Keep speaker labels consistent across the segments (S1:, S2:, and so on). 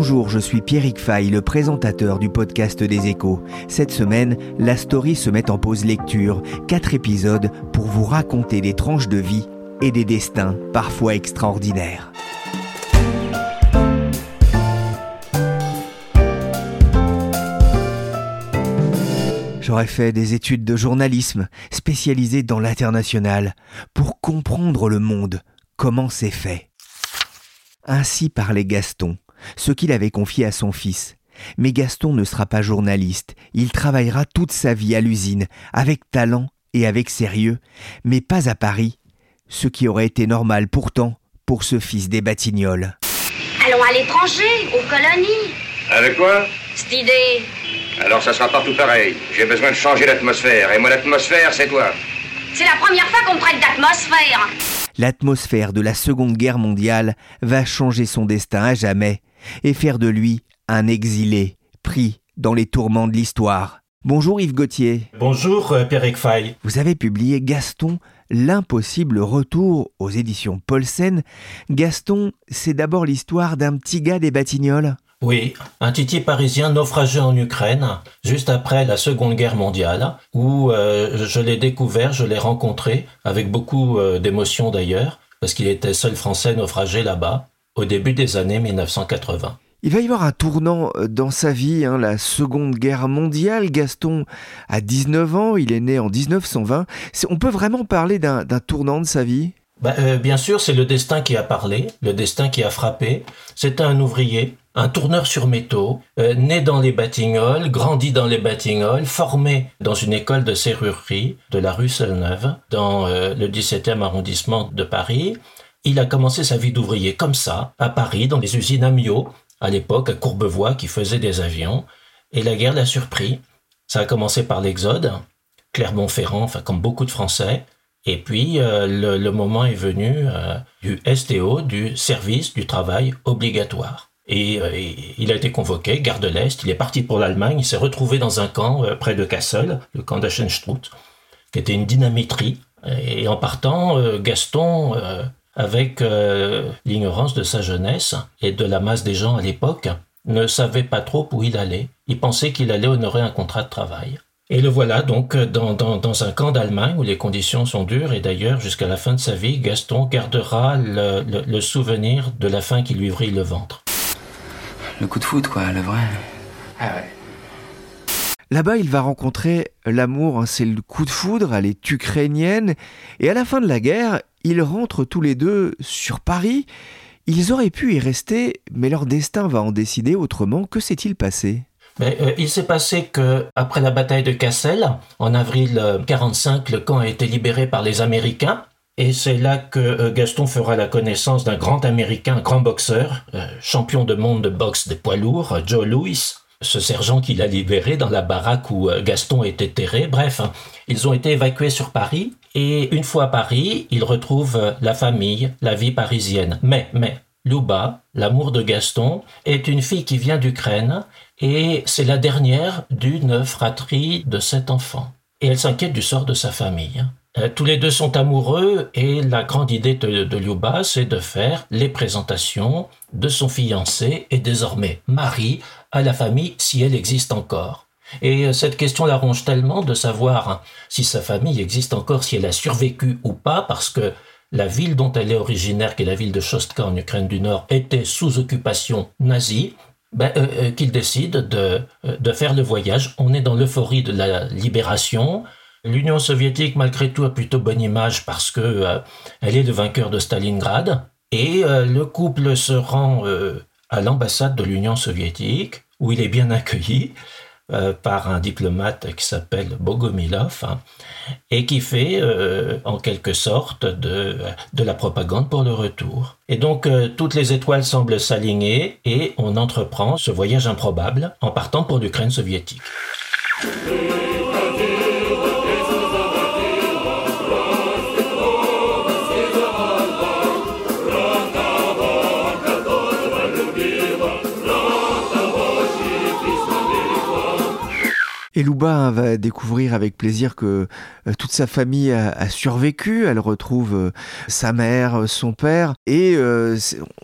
S1: Bonjour, je suis Pierrick Fay, le présentateur du podcast des échos. Cette semaine, la story se met en pause lecture. Quatre épisodes pour vous raconter des tranches de vie et des destins parfois extraordinaires. J'aurais fait des études de journalisme spécialisées dans l'international pour comprendre le monde, comment c'est fait. Ainsi parlait Gaston, ce qu'il avait confié à son fils. Mais Gaston ne sera pas journaliste, il travaillera toute sa vie à l'usine, avec talent et avec sérieux, mais pas à Paris, ce qui aurait été normal pourtant pour ce fils des Batignolles.
S2: Allons à l'étranger, aux colonies.
S3: Avec quoi?
S2: Cette idée.
S3: Alors ça sera partout pareil. J'ai besoin de changer l'atmosphère. Et moi l'atmosphère, c'est toi.
S2: C'est la première fois qu'on me traite d'atmosphère.
S1: L'atmosphère de la Seconde Guerre mondiale va changer son destin à jamais et faire de lui un exilé, pris dans les tourments de l'histoire. Bonjour Yves Gauthier.
S4: Bonjour euh, Pierre Fay.
S1: Vous avez publié Gaston, l'impossible retour aux éditions Paulsen. Gaston, c'est d'abord l'histoire d'un petit gars des Batignolles.
S4: Oui, un titi parisien naufragé en Ukraine, juste après la Seconde Guerre mondiale, où euh, je l'ai découvert, je l'ai rencontré, avec beaucoup euh, d'émotion d'ailleurs, parce qu'il était seul français naufragé là-bas, au début des années 1980.
S1: Il va y avoir un tournant euh, dans sa vie, hein, la Seconde Guerre mondiale. Gaston a 19 ans, il est né en 1920. On peut vraiment parler d'un tournant de sa vie?
S4: Bah, Bien sûr, c'est le destin qui a parlé, le destin qui a frappé. C'était un ouvrier un tourneur sur métaux, euh, né dans les Batignolles, grandi dans les Batignolles, formé dans une école de serrurerie de la rue Seine-Neuve, dans euh, le 17e arrondissement de Paris. Il a commencé sa vie d'ouvrier comme ça, à Paris, dans les usines Amiot, à l'époque à Courbevoie, qui faisait des avions. Et la guerre l'a surpris. Ça a commencé par l'exode, Clermont-Ferrand, enfin comme beaucoup de Français. Et puis euh, le, moment est venu du STO, du service du travail obligatoire. Euh, et, il a été convoqué, garde de l'Est, il est parti pour l'Allemagne, il s'est retrouvé dans un camp euh, près de Kassel, le camp d'Aschenstruth, qui était une dynamiterie. Et en partant, euh, Gaston, avec l'ignorance de sa jeunesse et de la masse des gens à l'époque, ne savait pas trop où il allait. Il pensait qu'il allait honorer un contrat de travail. Et le voilà donc dans, dans, un camp d'Allemagne où les conditions sont dures et d'ailleurs jusqu'à la fin de sa vie, Gaston gardera le, le souvenir de la faim qui lui vrille le ventre
S5: le coup de foot, quoi, le vrai. Ah ouais.
S1: Là-bas, il va rencontrer l'amour, hein, c'est le coup de foudre, elle est ukrainienne, et à la fin de la guerre, ils rentrent tous les deux sur Paris. Ils auraient pu y rester, mais leur destin va en décider autrement. Que s'est-il passé?
S4: Euh, il s'est passé que après la bataille de Cassel, en avril 1945, euh, le camp a été libéré par les Américains. Et c'est là que euh, Gaston fera la connaissance d'un grand Américain, un grand boxeur, champion de monde de boxe des poids lourds, Joe Louis, ce sergent qu'il a libéré dans la baraque où euh, Gaston était terré. Bref, ils ont été évacués sur Paris et une fois à Paris, ils retrouvent la famille, la vie parisienne. Mais, mais, Luba, l'amour de Gaston, est une fille qui vient d'Ukraine et c'est la dernière d'une fratrie de sept enfants. Et elle s'inquiète du sort de sa famille. Euh, tous les deux sont amoureux et la grande idée de, de Liuba, c'est de faire les présentations de son fiancé et désormais mari à la famille si elle existe encore. Et euh, cette question la ronge tellement de savoir si sa famille existe encore, si elle a survécu ou pas, parce que la ville dont elle est originaire, qui est la ville de Shostka en Ukraine du Nord, était sous occupation nazie, ben, euh, qu'il décide de, de faire le voyage. On est dans l'euphorie de la libération. L'Union soviétique, malgré tout, a plutôt bonne image parce que elle est le vainqueur de Stalingrad. Et le couple se rend à l'ambassade de l'Union soviétique, où il est bien accueilli. Euh, par un diplomate qui s'appelle Bogomilov hein, et qui fait euh, en quelque sorte de, la propagande pour le retour. Et donc euh, toutes les étoiles semblent s'aligner et on entreprend ce voyage improbable en partant pour l'Ukraine soviétique.
S1: Et Louba va découvrir avec plaisir que euh, toute sa famille a, survécu. Elle retrouve euh, sa mère, euh, son père. Et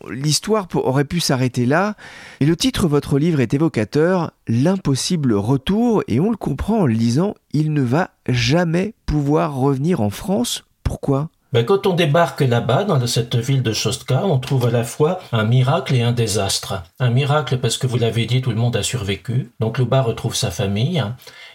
S1: l'histoire aurait pu s'arrêter là. Et le titre de votre livre est évocateur, L'impossible retour. Et on le comprend en le lisant, il ne va jamais pouvoir revenir en France. Pourquoi?
S4: Ben, quand on débarque là-bas, dans cette ville de Chostka, on trouve à la fois un miracle et un désastre. Un miracle parce que vous l'avez dit, tout le monde a survécu. Donc Louba retrouve sa famille.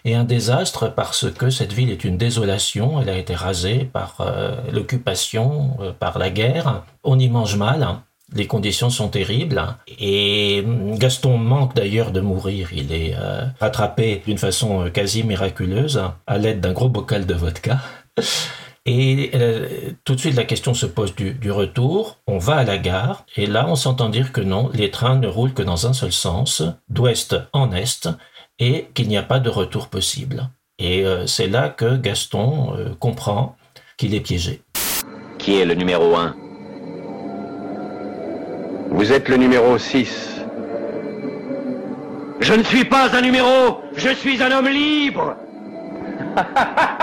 S4: Et un désastre parce que cette ville est une désolation. Elle a été rasée par euh, l'occupation, euh, par la guerre. On y mange mal. Les conditions sont terribles et Gaston manque d'ailleurs de mourir. Il est euh, attrapé d'une façon quasi miraculeuse à l'aide d'un gros bocal de vodka. Et euh, tout de suite, la question se pose du, retour. On va à la gare, et là, on s'entend dire que non, les trains ne roulent que dans un seul sens, d'ouest en est, et qu'il n'y a pas de retour possible. Et euh, c'est là que Gaston euh, comprend qu'il est piégé.
S6: Qui est le numéro 1
S3: Vous êtes le numéro 6.
S6: Je ne suis pas un numéro, je suis un homme libre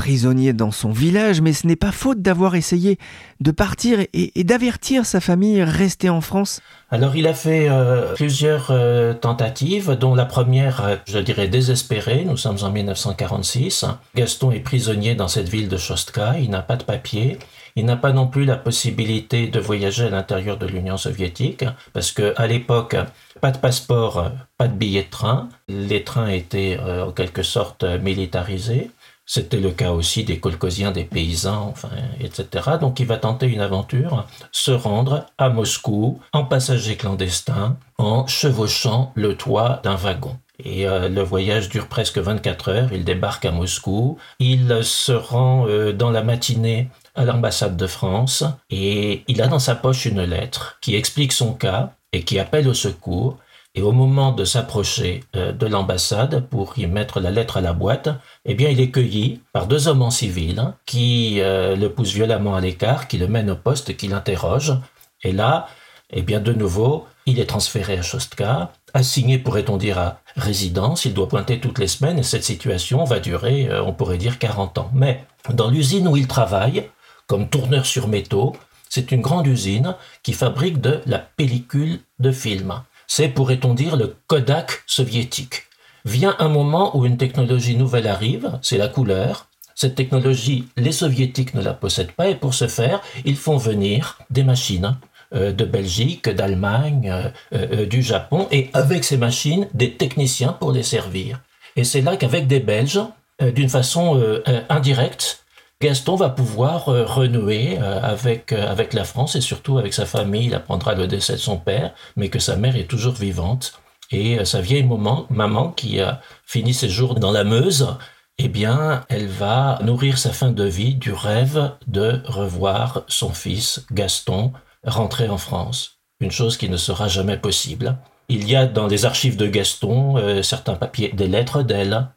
S1: prisonnier dans son village, mais ce n'est pas faute d'avoir essayé de partir et, d'avertir sa famille restée en France.
S4: Alors il a fait euh, plusieurs euh, tentatives, dont la première, euh, je dirais, désespérée. Nous sommes en 1946. Gaston est prisonnier dans cette ville de Chostka, il n'a pas de papier. Il n'a pas non plus la possibilité de voyager à l'intérieur de l'Union soviétique, parce que à l'époque, pas de passeport, pas de billet de train. Les trains étaient en quelque sorte militarisés. C'était le cas aussi des colcosiens, des paysans, enfin, etc. Donc il va tenter une aventure, se rendre à Moscou en passager clandestin, en chevauchant le toit d'un wagon. Et euh, le voyage dure presque 24 heures. Il débarque à Moscou. Il se rend euh, dans la matinée à l'ambassade de France et il a dans sa poche une lettre qui explique son cas et qui appelle au secours. Et au moment de s'approcher euh, de l'ambassade pour y mettre la lettre à la boîte, eh bien, il est cueilli par deux hommes en civil hein, qui euh, le poussent violemment à l'écart, qui le mènent au poste, qui l'interrogent. Et là, eh bien, de nouveau, il est transféré à Chostka, assigné, pourrait-on dire, à résidence. Il doit pointer toutes les semaines et cette situation va durer, euh, on pourrait dire, 40 ans. Mais dans l'usine où il travaille, comme tourneur sur métaux, c'est une grande usine qui fabrique de la pellicule de film. C'est, pourrait-on dire, le Kodak soviétique. Vient un moment où une technologie nouvelle arrive, c'est la couleur. Cette technologie, les soviétiques ne la possèdent pas et pour ce faire, ils font venir des machines euh, de Belgique, d'Allemagne, euh, euh, du Japon et avec ces machines, des techniciens pour les servir. Et c'est là qu'avec des Belges, d'une façon indirecte, Gaston va pouvoir renouer avec, avec la France et surtout avec sa famille. Il apprendra le décès de son père, mais que sa mère est toujours vivante. Et euh, sa vieille maman, maman qui a fini ses jours dans la Meuse, eh bien, elle va nourrir sa fin de vie du rêve de revoir son fils Gaston rentrer en France. Une chose qui ne sera jamais possible. Il y a dans les archives de Gaston euh, certains papiers, des lettres d'elle,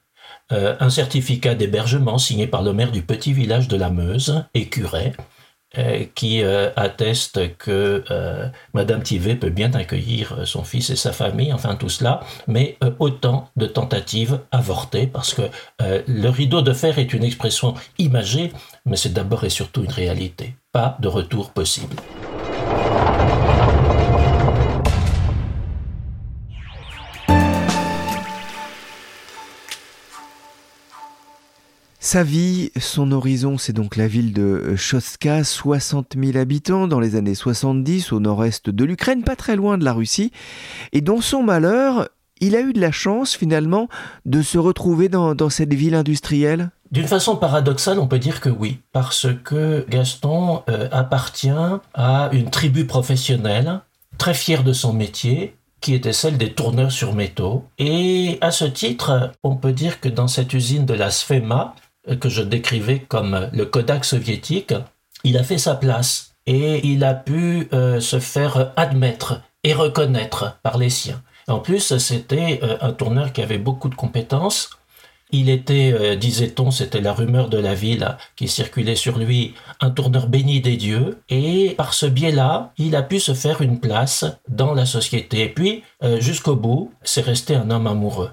S4: euh, un certificat d'hébergement signé par le maire du petit village de la Meuse, Écuret, euh, qui euh, atteste que euh, Madame Tivet peut bien accueillir son fils et sa famille, enfin tout cela, mais autant de tentatives avortées parce que le rideau de fer est une expression imagée, mais c'est d'abord et surtout une réalité. Pas de retour possible.
S1: Sa vie, son horizon, c'est donc la ville de Chostka, 60 000 habitants dans les années 70 au nord-est de l'Ukraine, pas très loin de la Russie. Et dans son malheur, il a eu de la chance finalement de se retrouver dans, cette ville industrielle
S4: d'une façon paradoxale, on peut dire que oui, parce que Gaston euh, appartient à une tribu professionnelle, très fière de son métier, qui était celle des tourneurs sur métaux. Et à ce titre, on peut dire que dans cette usine de la Sfema, que je décrivais comme le Kodak soviétique, il a fait sa place et il a pu euh, se faire admettre et reconnaître par les siens. En plus, c'était euh, un tourneur qui avait beaucoup de compétences. Il était, euh, disait-on, c'était la rumeur de la ville qui circulait sur lui, un tourneur béni des dieux. Et par ce biais-là, il a pu se faire une place dans la société. Et puis, jusqu'au bout, c'est resté un homme amoureux.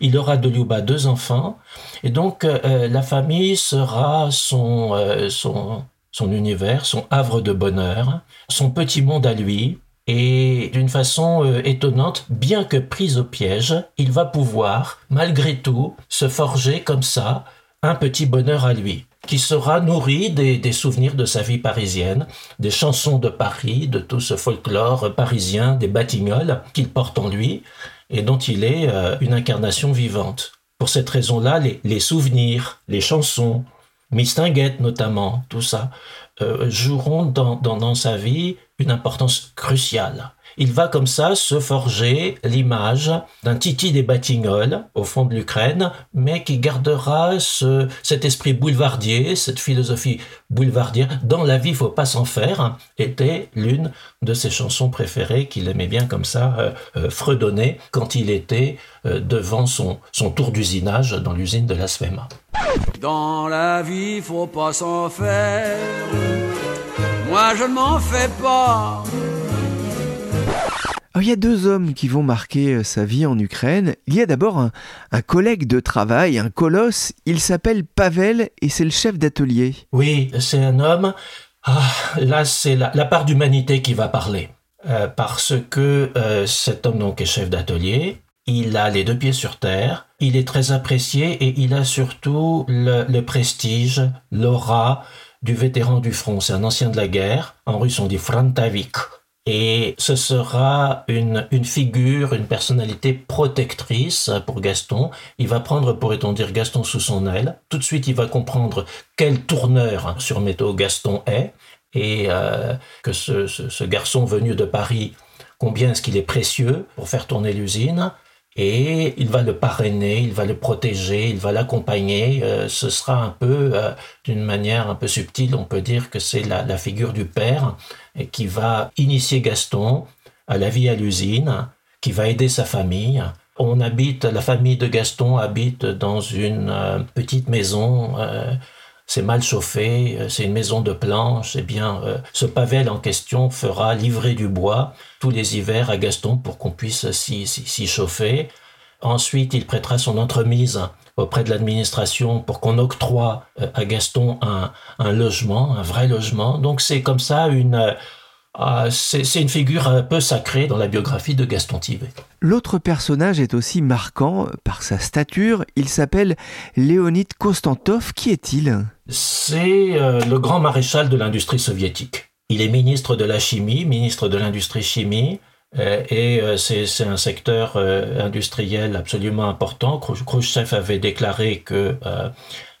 S4: Il aura de Liuba deux enfants, et donc euh, euh, la famille sera son, euh, son, son univers, son havre de bonheur, son petit monde à lui, et d'une façon étonnante, bien que prise au piège, il va pouvoir, malgré tout, se forger comme ça un petit bonheur à lui, qui sera nourri des, des, souvenirs de sa vie parisienne, des chansons de Paris, de tout ce folklore parisien, des batignolles qu'il porte en lui, et dont il est euh, une incarnation vivante. Pour cette raison-là, les, souvenirs, les chansons, Mistinguette notamment, tout ça, euh, joueront dans sa vie une importance cruciale il va comme ça se forger l'image d'un Titi des Batignolles au fond de l'Ukraine, mais qui gardera ce, cet esprit boulevardier, cette philosophie boulevardière. Dans la vie, faut pas s'en faire, était l'une de ses chansons préférées qu'il aimait bien comme ça euh, euh, fredonner quand il était euh, devant son, son tour d'usinage dans l'usine de la Svema.
S7: Dans la vie, faut pas s'en faire. Moi, je ne m'en fais pas
S1: il y a deux hommes qui vont marquer euh, sa vie en Ukraine. Il y a d'abord un, collègue de travail, un colosse. Il s'appelle Pavel et c'est le chef d'atelier.
S4: Oui, c'est un homme. Ah, là, c'est la, part d'humanité qui va parler. Euh, parce que euh, cet homme donc est chef d'atelier. Il a les deux pieds sur terre. Il est très apprécié et il a surtout le, le prestige, l'aura du vétéran du front. C'est un ancien de la guerre. En russe, on dit Frantavik et ce sera une, une, figure, une personnalité protectrice pour Gaston. Il va prendre, pourrait-on dire, Gaston sous son aile. Tout de suite, il va comprendre quel tourneur sur métaux Gaston est et euh, que ce, ce, garçon venu de Paris, combien est-ce qu'il est précieux pour faire tourner l'usine et il va le parrainer, il va le protéger, il va l'accompagner. Euh, ce sera un peu, euh, d'une manière un peu subtile, on peut dire que c'est la, la, figure du père qui va initier Gaston à la vie à l'usine, qui va aider sa famille. On habite, la famille de Gaston habite dans une euh, petite maison c'est mal chauffé, c'est une maison de planches, eh bien, ce Pavel en question fera livrer du bois tous les hivers à Gaston pour qu'on puisse s'y chauffer. Ensuite, il prêtera son entremise auprès de l'administration pour qu'on octroie euh, à Gaston un, logement, un vrai logement. Donc c'est comme ça une... Euh, ah, c'est une figure un peu sacrée dans la biographie de Gaston Thivet.
S1: L'autre personnage est aussi marquant par sa stature. Il s'appelle Léonid Konstantov. Qui est-il?
S4: C'est euh, le grand maréchal de l'industrie soviétique. Il est ministre de la chimie, ministre de l'industrie chimie, euh, et euh, c'est un secteur euh, industriel absolument important. Khrushchev avait déclaré que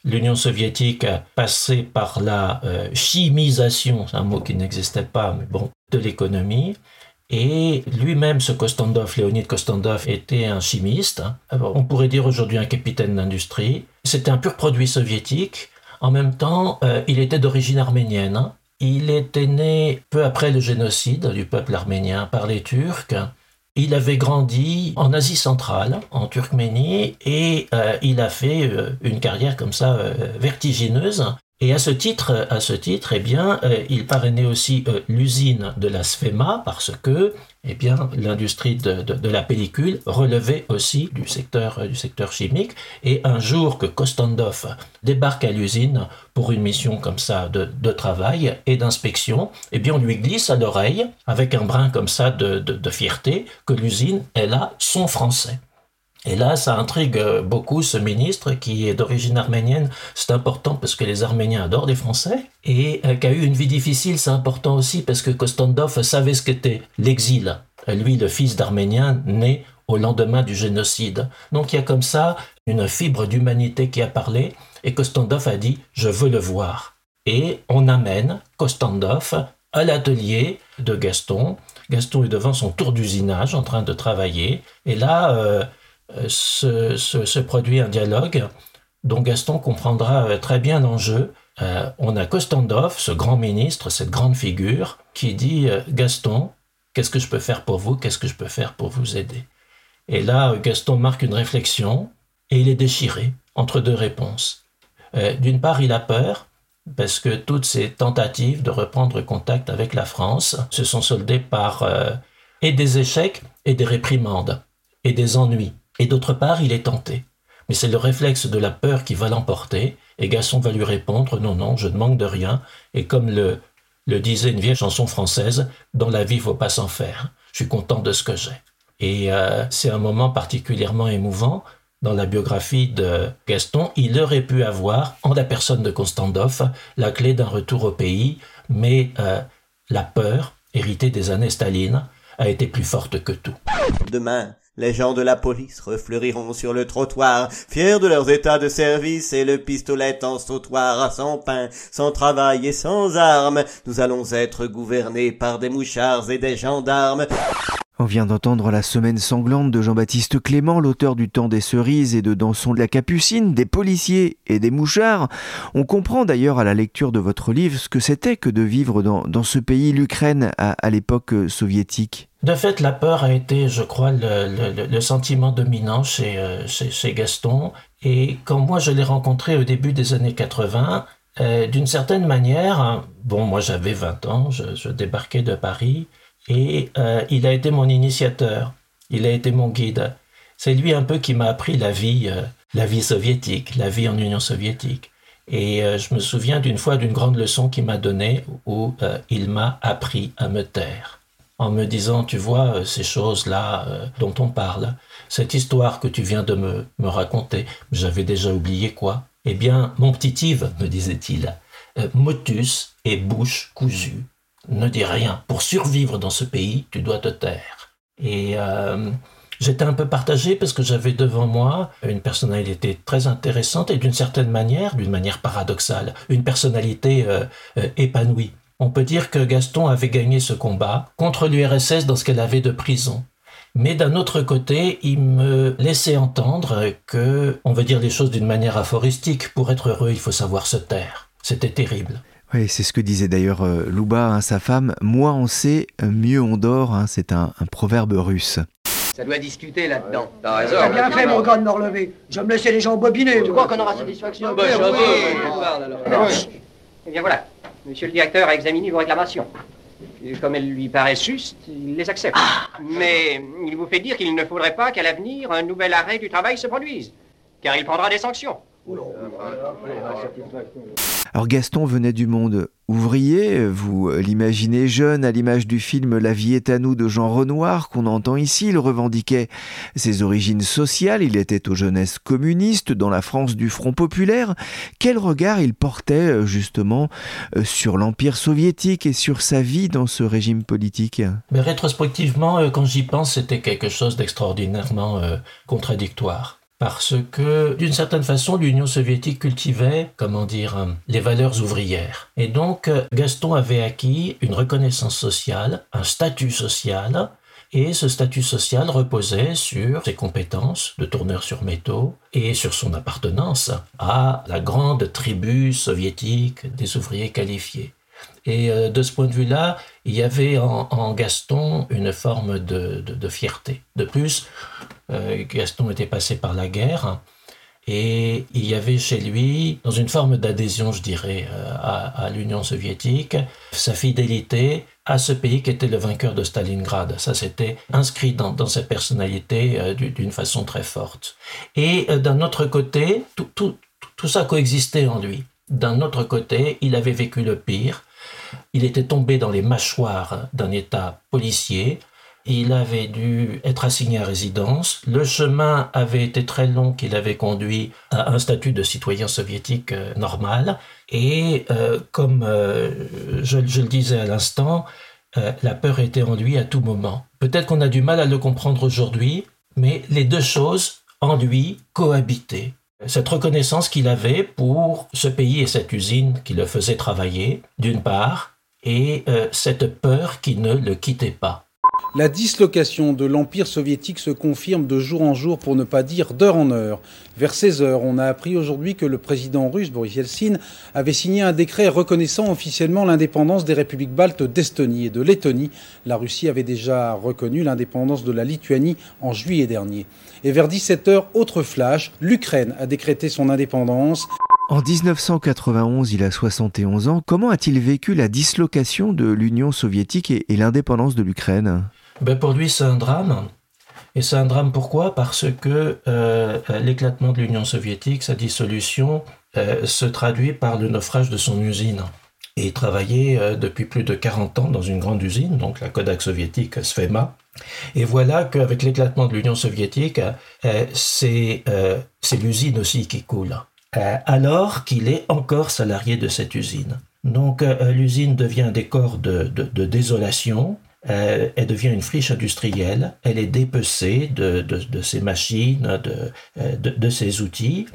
S4: l'Union soviétique passait par la chimisation, un mot qui n'existait pas, mais bon, de l'économie. Et lui-même, ce Kostandov, Léonid Kostandov, était un chimiste. on pourrait dire aujourd'hui un capitaine d'industrie. C'était un pur produit soviétique. En même temps, il était d'origine arménienne. Il était né peu après le génocide du peuple arménien par les Turcs. Il avait grandi en Asie centrale, en Turkménie, et euh, il a fait euh, une carrière comme ça euh, vertigineuse. Et à ce titre, à ce titre, eh bien, il parrainait aussi l'usine de la Sfema parce que eh bien, l'industrie de, la pellicule relevait aussi du secteur, du secteur chimique. Et un jour que Kostandov débarque à l'usine pour une mission comme ça de, travail et d'inspection, eh bien, on lui glisse à l'oreille, avec un brin comme ça de, fierté, que l'usine est là son français. Et là, ça intrigue beaucoup ce ministre qui est d'origine arménienne. C'est important parce que les Arméniens adorent les Français. Et qui a eu une vie difficile, c'est important aussi parce que Kostandov savait ce qu'était l'exil. Lui, le fils d'Arménien, né au lendemain du génocide. Donc il y a comme ça une fibre d'humanité qui a parlé et Kostandov a dit je veux le voir. Et on amène Kostandov à l'atelier de Gaston. Gaston est devant son tour d'usinage en train de travailler et là euh, se, produit un dialogue dont Gaston comprendra euh, très bien l'enjeu. Euh, on a Kostandov, ce grand ministre, cette grande figure, qui dit Gaston, qu'est-ce que je peux faire pour vous? Qu'est-ce que je peux faire pour vous aider et là, Gaston marque une réflexion et il est déchiré entre deux réponses. Euh, d'une part, il a peur parce que toutes ces tentatives de reprendre contact avec la France se sont soldées par euh, et des échecs et des réprimandes et des ennuis. Et d'autre part, il est tenté. Mais c'est le réflexe de la peur qui va l'emporter, et Gaston va lui répondre Non, non, je ne manque de rien, et comme le, le disait une vieille chanson française, dans la vie, il faut pas s'en faire. Je suis content de ce que j'ai. Et euh, c'est un moment particulièrement émouvant dans la biographie de Gaston. Il aurait pu avoir, en la personne de Constandov, la clé d'un retour au pays, mais euh, la peur, héritée des années Staline, a été plus forte que tout.
S8: Demain, les gens de la police refleuriront sur le trottoir, fiers de leurs états de service et le pistolet en sautoir, sans pain, sans travail et sans armes. Nous allons être gouvernés par des mouchards et des gendarmes.
S1: On vient d'entendre La Semaine sanglante de Jean-Baptiste Clément, l'auteur du Temps des cerises et de Danson de la Capucine, des policiers et des mouchards. On comprend d'ailleurs à la lecture de votre livre ce que c'était que de vivre dans, ce pays, l'Ukraine, à, l'époque soviétique.
S4: De fait, la peur a été, je crois, le, sentiment dominant euh, chez, chez, Gaston. Et quand moi je l'ai rencontré au début des années 80, euh, d'une certaine manière, hein, bon, moi j'avais 20 ans, je débarquais de Paris. Et euh, il a été mon initiateur, il a été mon guide. C'est lui un peu qui m'a appris la vie, euh, la vie soviétique, la vie en Union soviétique. Et je me souviens d'une fois d'une grande leçon qu'il m'a donnée où il m'a appris à me taire. En me disant, tu vois, ces choses-là dont on parle, cette histoire que tu viens de me, raconter, j'avais déjà oublié quoi Eh bien, mon petit Yves, me disait-il, motus et bouche cousue ne dis rien. Pour survivre dans ce pays, tu dois te taire. Et euh, j'étais un peu partagé parce que j'avais devant moi une personnalité très intéressante et d'une certaine manière, d'une manière paradoxale, une personnalité euh, euh, épanouie. On peut dire que Gaston avait gagné ce combat contre l'URSS dans ce qu'elle avait de prison. Mais d'un autre côté, il me laissait entendre que, on veut dire les choses d'une manière aphoristique, pour être heureux, il faut savoir se taire. C'était terrible.
S1: Oui, c'est ce que disait d'ailleurs euh, Louba, hein, sa femme. Moins on sait, mieux on dort. Hein, c'est un, proverbe russe.
S9: Ça doit discuter là-dedans.
S10: T'as raison. T'as bien fait, mon gars, de me relever. Je vais me laisser les gens bobiner.
S9: Tu crois qu'on aura satisfaction
S10: bah,
S9: je oui. parle alors. Eh bien voilà. Monsieur le directeur a examiné vos réclamations. Et comme elles lui paraissent justes, il les accepte. Ah. Mais il vous fait dire qu'il ne faudrait pas qu'à l'avenir, un nouvel arrêt du travail se produise. Car il prendra des sanctions.
S1: Alors Gaston venait du monde ouvrier, vous l'imaginez jeune à l'image du film La vie est à nous de Jean Renoir qu'on entend ici, il revendiquait ses origines sociales, il était aux jeunesses communistes dans la France du Front populaire. Quel regard il portait euh, justement euh, sur l'Empire soviétique et sur sa vie dans ce régime politique?
S4: Mais rétrospectivement, euh, quand j'y pense, c'était quelque chose d'extraordinairement contradictoire parce que d'une certaine façon l'Union soviétique cultivait, comment dire, les valeurs ouvrières. Et donc Gaston avait acquis une reconnaissance sociale, un statut social, et ce statut social reposait sur ses compétences de tourneur sur métaux et sur son appartenance à la grande tribu soviétique des ouvriers qualifiés. Et euh, de ce point de vue-là, il y avait en, Gaston une forme de, fierté. De plus, Gaston était passé par la guerre et il y avait chez lui, dans une forme d'adhésion, je dirais, euh, à, l'Union soviétique, sa fidélité à ce pays qui était le vainqueur de Stalingrad. Ça, s'était inscrit dans, sa personnalité d'une façon très forte. Et d'un autre côté, tout ça coexistait en lui. D'un autre côté, il avait vécu le pire, il était tombé dans les mâchoires d'un État policier il avait dû être assigné à résidence. Le chemin avait été très long qu'il avait conduit à un statut de citoyen soviétique euh, normal. Et euh, comme euh, je, je, le disais à l'instant, la peur était en lui à tout moment. Peut-être qu'on a du mal à le comprendre aujourd'hui, mais les deux choses en lui cohabitaient. Cette reconnaissance qu'il avait pour ce pays et cette usine qui le faisait travailler, d'une part, et cette peur qui ne le quittait pas.
S11: La dislocation de l'Empire soviétique se confirme de jour en jour, pour ne pas dire d'heure en heure. Vers 16 heures, on a appris aujourd'hui que le président russe Boris Yeltsin avait signé un décret reconnaissant officiellement l'indépendance des républiques baltes d'Estonie et de Lettonie. La Russie avait déjà reconnu l'indépendance de la Lituanie en juillet dernier. Et vers 17 heures, autre flash, l'Ukraine a décrété son indépendance.
S1: En 1991, il a 71 ans. Comment a-t-il vécu la dislocation de l'Union soviétique et, l'indépendance de l'Ukraine?
S4: Ben Pour lui, c'est un drame. Et c'est un drame pourquoi? Parce que euh, l'éclatement de l'Union soviétique, sa dissolution, euh, se traduit par le naufrage de son usine. Et il travaillait euh, depuis plus de 40 ans dans une grande usine, donc la Kodak soviétique Sfema. Et voilà qu'avec l'éclatement de l'Union soviétique, c'est l'usine aussi qui coule. Alors qu'il est encore salarié de cette usine. Donc l'usine devient un décor de, désolation, euh, elle devient une friche industrielle, elle est dépecée de, ses machines, de, ses outils,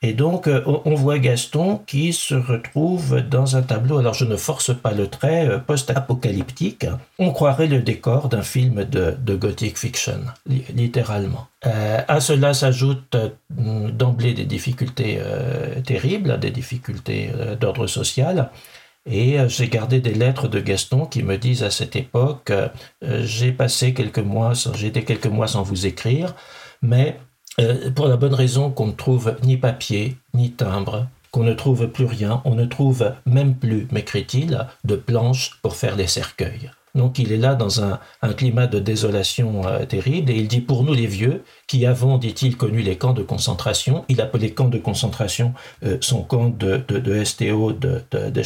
S4: et donc, euh, on voit Gaston qui se retrouve dans un tableau, alors je ne force pas le trait, euh, post-apocalyptique. On croirait le décor d'un film de, gothic fiction, littéralement. Euh, à cela s'ajoutent d'emblée des difficultés terribles, des difficultés d'ordre social. Et j'ai gardé des lettres de Gaston qui me disent à cette époque, j'ai passé quelques mois, j'ai été quelques mois sans vous écrire, mais euh, pour la bonne raison qu'on ne trouve ni papier, ni timbre, qu'on ne trouve plus rien, on ne trouve même plus, m'écrit-il, de planches pour faire les cercueils. Donc il est là dans un, climat de désolation euh, terrible et il dit pour nous les vieux qui avons, dit-il, connu les camps de concentration, il appelait camps de concentration euh, son camp de, STO de, de,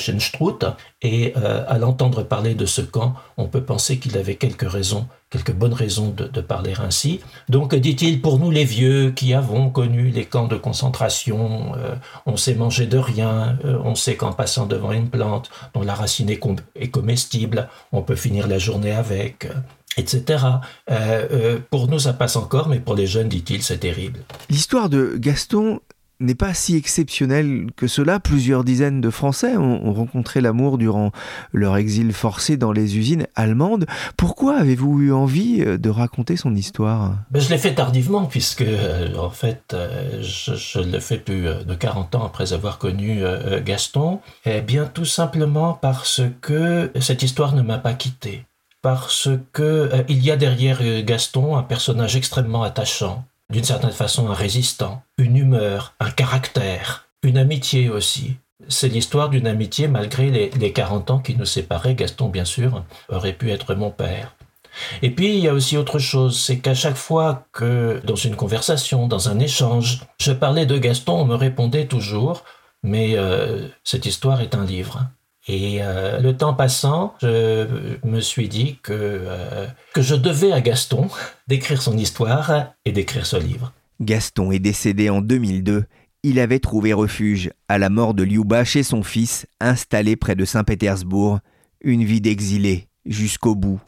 S4: et à l'entendre parler de ce camp, on peut penser qu'il avait quelques raisons quelques bonnes raisons de, parler ainsi. Donc, dit-il, pour nous les vieux qui avons connu les camps de concentration, euh, on sait manger de rien, euh, on sait qu'en passant devant une plante dont la racine est, comestible, on peut finir la journée avec, euh, etc. pour nous, ça passe encore, mais pour les jeunes, dit-il, c'est terrible.
S1: L'histoire de Gaston n'est pas si exceptionnel que cela. Plusieurs dizaines de Français ont, rencontré l'amour durant leur exil forcé dans les usines allemandes. Pourquoi avez-vous eu envie euh, de raconter son histoire?
S4: Ben, Je l'ai fait tardivement, puisque euh, en fait, euh, je, je l'ai fait plus de 40 ans après avoir connu Gaston. Eh bien, tout simplement parce que cette histoire ne m'a pas quitté. Parce que il y a derrière Gaston un personnage extrêmement attachant d'une certaine façon un résistant, une humeur, un caractère, une amitié aussi. C'est l'histoire d'une amitié malgré les, les 40 ans qui nous séparaient. Gaston, bien sûr, aurait pu être mon père. Et puis, il y a aussi autre chose, c'est qu'à chaque fois que, dans une conversation, dans un échange, je parlais de Gaston, on me répondait toujours, mais euh, cette histoire est un livre. Et euh, le temps passant, je me suis dit que, euh, je devais à Gaston d'écrire son histoire et d'écrire ce livre.
S1: Gaston est décédé en 2002. Il avait trouvé refuge à la mort de Liuba chez son fils, installé près de Saint-Pétersbourg. Une vie d'exilé jusqu'au bout.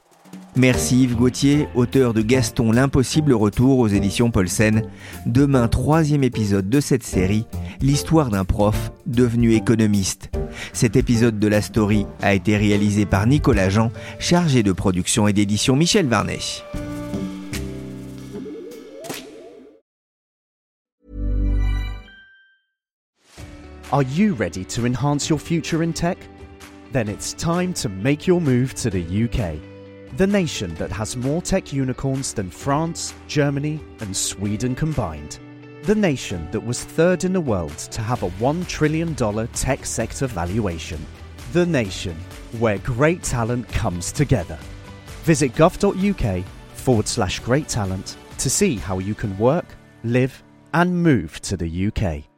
S1: Merci Yves Gauthier, auteur de Gaston l'impossible retour aux éditions Paulsen. Demain, troisième épisode de cette série, l'histoire d'un prof devenu économiste. Cet épisode de la story a été réalisé par Nicolas Jean, chargé de production et d'édition Michel Varnet.
S12: Are you ready to enhance your future in tech? Then it's time to make your move to the UK. the nation that has more tech unicorns than France, Germany, and Sweden combined. The nation that was third in the world to have a $1 trillion tech sector valuation. The nation where great talent comes together. Visit gov.uk forward slash great talent to see how you can work, live, and move to the UK.